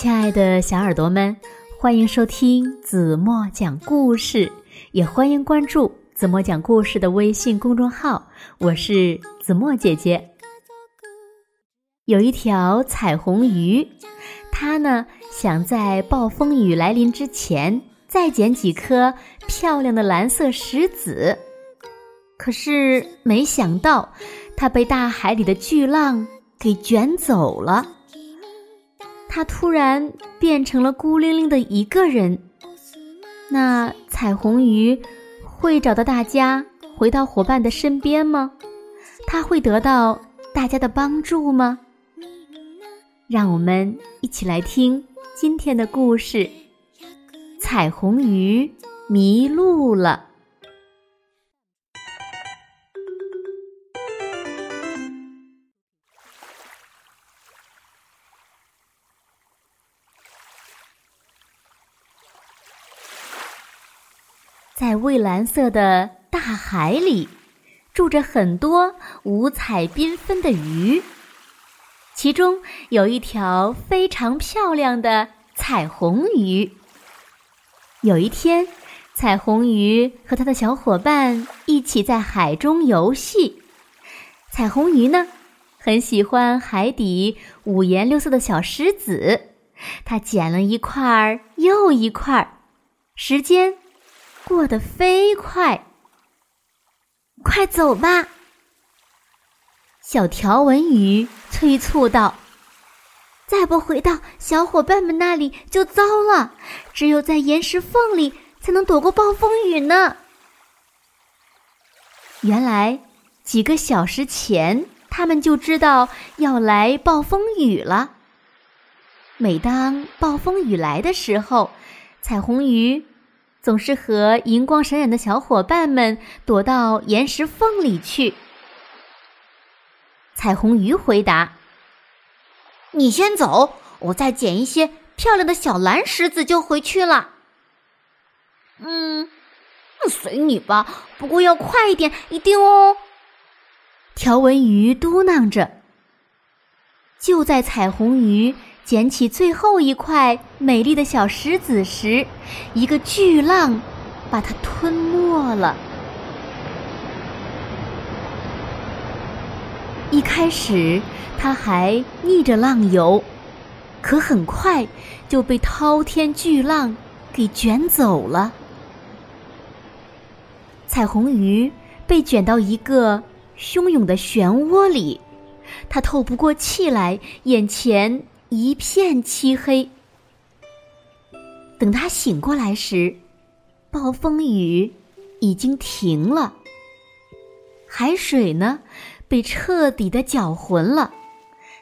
亲爱的小耳朵们，欢迎收听子墨讲故事，也欢迎关注子墨讲故事的微信公众号。我是子墨姐姐。有一条彩虹鱼，它呢想在暴风雨来临之前再捡几颗漂亮的蓝色石子，可是没想到，它被大海里的巨浪给卷走了。它突然变成了孤零零的一个人。那彩虹鱼会找到大家，回到伙伴的身边吗？它会得到大家的帮助吗？让我们一起来听今天的故事：彩虹鱼迷路了。在蔚蓝色的大海里，住着很多五彩缤纷的鱼。其中有一条非常漂亮的彩虹鱼。有一天，彩虹鱼和它的小伙伴一起在海中游戏。彩虹鱼呢，很喜欢海底五颜六色的小石子，它捡了一块儿又一块儿。时间过得飞快，快走吧！小条纹鱼。催促道：“再不回到小伙伴们那里就糟了，只有在岩石缝里才能躲过暴风雨呢。”原来几个小时前，他们就知道要来暴风雨了。每当暴风雨来的时候，彩虹鱼总是和银光闪闪的小伙伴们躲到岩石缝里去。彩虹鱼回答：“你先走，我再捡一些漂亮的小蓝石子就回去了。”“嗯，随你吧，不过要快一点，一定哦。”条纹鱼嘟囔着。就在彩虹鱼捡起最后一块美丽的小石子时，一个巨浪把它吞没了。一开始，它还逆着浪游，可很快就被滔天巨浪给卷走了。彩虹鱼被卷到一个汹涌的漩涡里，它透不过气来，眼前一片漆黑。等他醒过来时，暴风雨已经停了，海水呢？被彻底的搅浑了，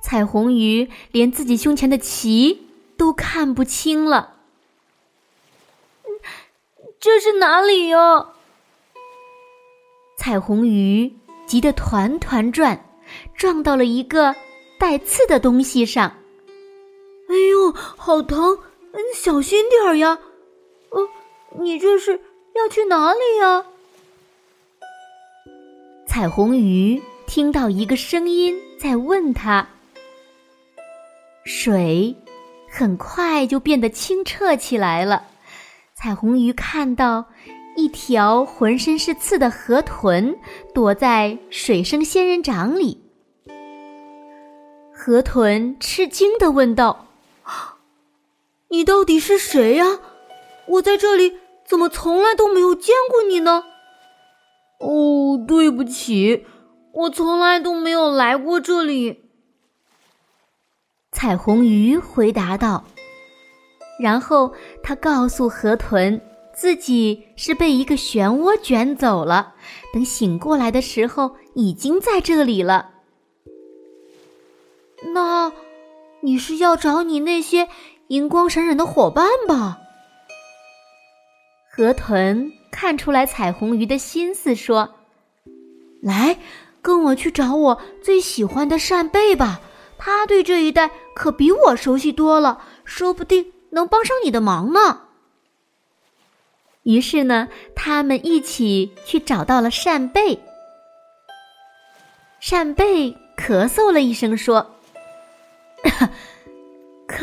彩虹鱼连自己胸前的鳍都看不清了。这是哪里呀？彩虹鱼急得团团转，撞到了一个带刺的东西上。哎呦，好疼！嗯，小心点儿呀。呃，你这是要去哪里呀？彩虹鱼。听到一个声音在问他，水很快就变得清澈起来了。彩虹鱼看到一条浑身是刺的河豚躲在水生仙人掌里，河豚吃惊的问道：“你到底是谁呀？我在这里怎么从来都没有见过你呢？”哦，对不起。我从来都没有来过这里。”彩虹鱼回答道。然后他告诉河豚，自己是被一个漩涡卷走了。等醒过来的时候，已经在这里了。那，你是要找你那些银光闪闪的伙伴吧？河豚看出来彩虹鱼的心思，说：“来。”跟我去找我最喜欢的扇贝吧，他对这一带可比我熟悉多了，说不定能帮上你的忙呢。于是呢，他们一起去找到了扇贝。扇贝咳嗽了一声，说：“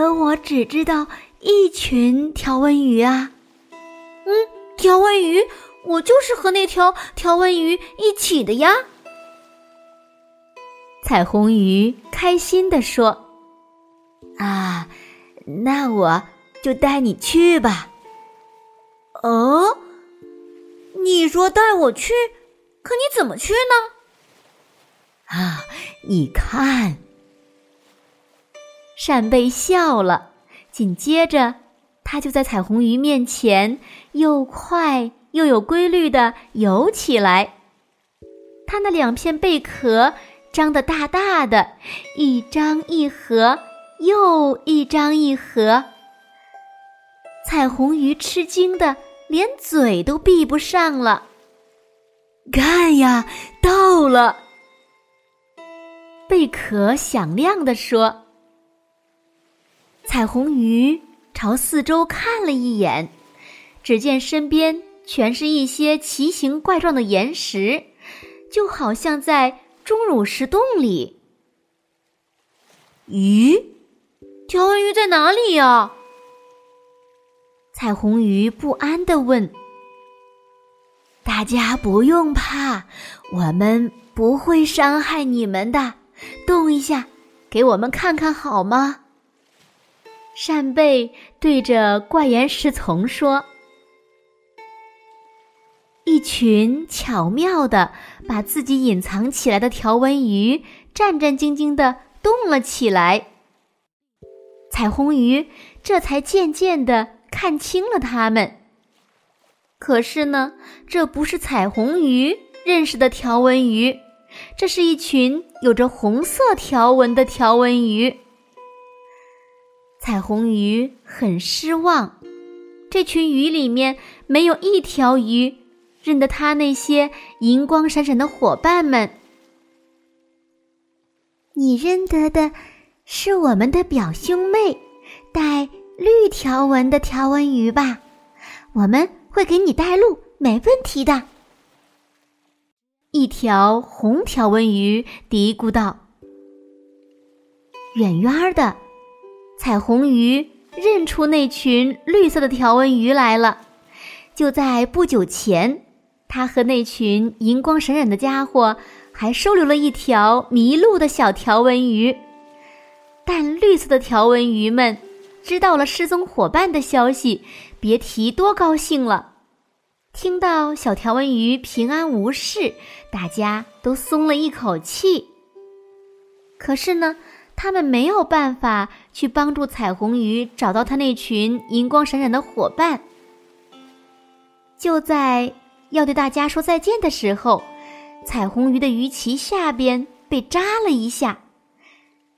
可可我只知道一群条纹鱼啊。嗯，条纹鱼，我就是和那条条纹鱼一起的呀。彩虹鱼开心地说：“啊，那我就带你去吧。”哦，你说带我去，可你怎么去呢？啊，你看，扇贝笑了，紧接着它就在彩虹鱼面前又快又有规律的游起来。它那两片贝壳。张得大大的，一张一合，又一张一合。彩虹鱼吃惊的连嘴都闭不上了。看呀，到了！贝壳响亮地说。彩虹鱼朝四周看了一眼，只见身边全是一些奇形怪状的岩石，就好像在。钟乳石洞里，咦，条纹鱼在哪里呀？彩虹鱼不安的问。大家不用怕，我们不会伤害你们的。动一下，给我们看看好吗？扇贝对着怪岩石丛说。一群巧妙的把自己隐藏起来的条纹鱼战战兢兢的动了起来。彩虹鱼这才渐渐的看清了它们。可是呢，这不是彩虹鱼认识的条纹鱼，这是一群有着红色条纹的条纹鱼。彩虹鱼很失望，这群鱼里面没有一条鱼。认得他那些银光闪闪的伙伴们，你认得的是我们的表兄妹，带绿条纹的条纹鱼吧？我们会给你带路，没问题的。一条红条纹鱼嘀咕道：“远远的，彩虹鱼认出那群绿色的条纹鱼来了，就在不久前。”它和那群银光闪闪的家伙还收留了一条迷路的小条纹鱼，但绿色的条纹鱼们知道了失踪伙伴的消息，别提多高兴了。听到小条纹鱼平安无事，大家都松了一口气。可是呢，他们没有办法去帮助彩虹鱼找到他那群银光闪闪的伙伴。就在。要对大家说再见的时候，彩虹鱼的鱼鳍下边被扎了一下，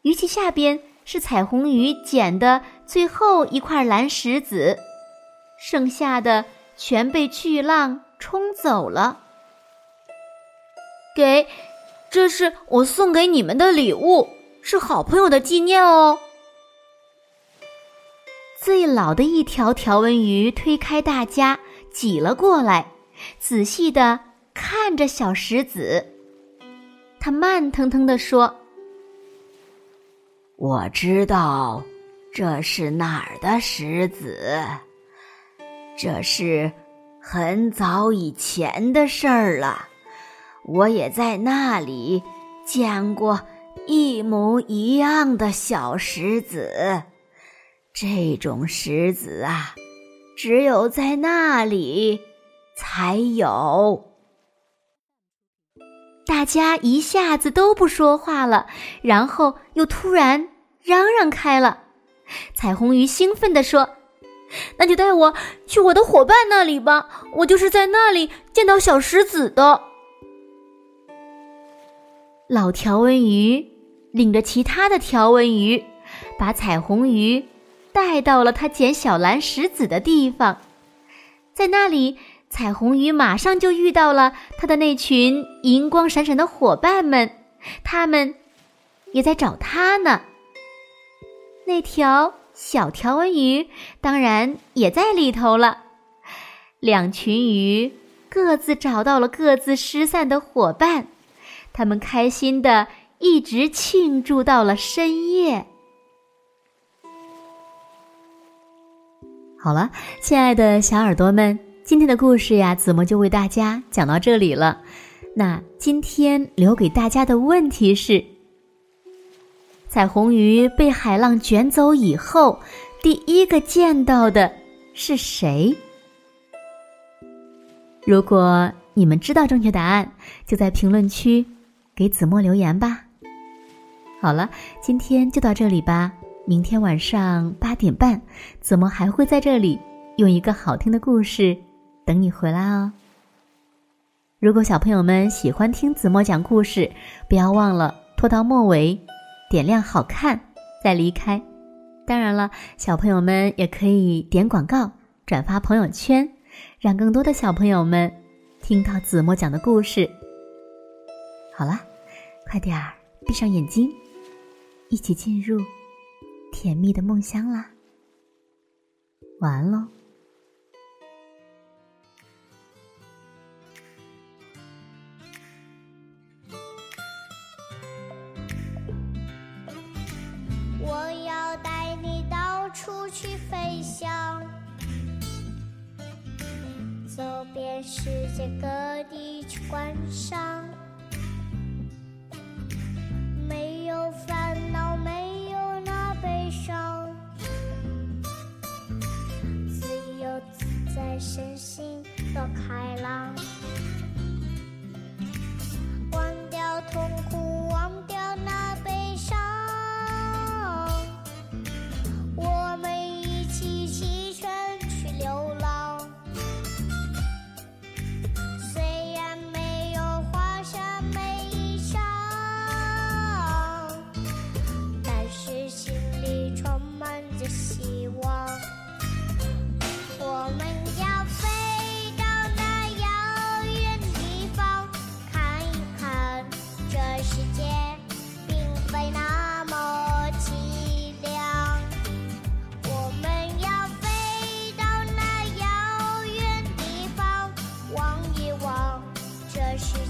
鱼鳍下边是彩虹鱼捡的最后一块蓝石子，剩下的全被巨浪冲走了。给，这是我送给你们的礼物，是好朋友的纪念哦。最老的一条条纹鱼推开大家，挤了过来。仔细的看着小石子，他慢腾腾地说：“我知道这是哪儿的石子，这是很早以前的事儿了。我也在那里见过一模一样的小石子。这种石子啊，只有在那里。”才有！大家一下子都不说话了，然后又突然嚷嚷开了。彩虹鱼兴奋地说：“那就带我去我的伙伴那里吧，我就是在那里见到小石子的。”老条纹鱼领着其他的条纹鱼，把彩虹鱼带到了他捡小蓝石子的地方，在那里。彩虹鱼马上就遇到了他的那群银光闪闪的伙伴们，他们也在找他呢。那条小条纹鱼当然也在里头了。两群鱼各自找到了各自失散的伙伴，他们开心的一直庆祝到了深夜。好了，亲爱的小耳朵们，今天的故事呀，子墨就为大家讲到这里了。那今天留给大家的问题是：彩虹鱼被海浪卷走以后，第一个见到的是谁？如果你们知道正确答案，就在评论区给子墨留言吧。好了，今天就到这里吧。明天晚上八点半，子墨还会在这里用一个好听的故事等你回来哦。如果小朋友们喜欢听子墨讲故事，不要忘了拖到末尾，点亮好看再离开。当然了，小朋友们也可以点广告、转发朋友圈，让更多的小朋友们听到子墨讲的故事。好了，快点儿闭上眼睛，一起进入。甜蜜的梦乡啦，晚安喽。我要带你到处去飞翔，走遍世界各地去观赏。心多我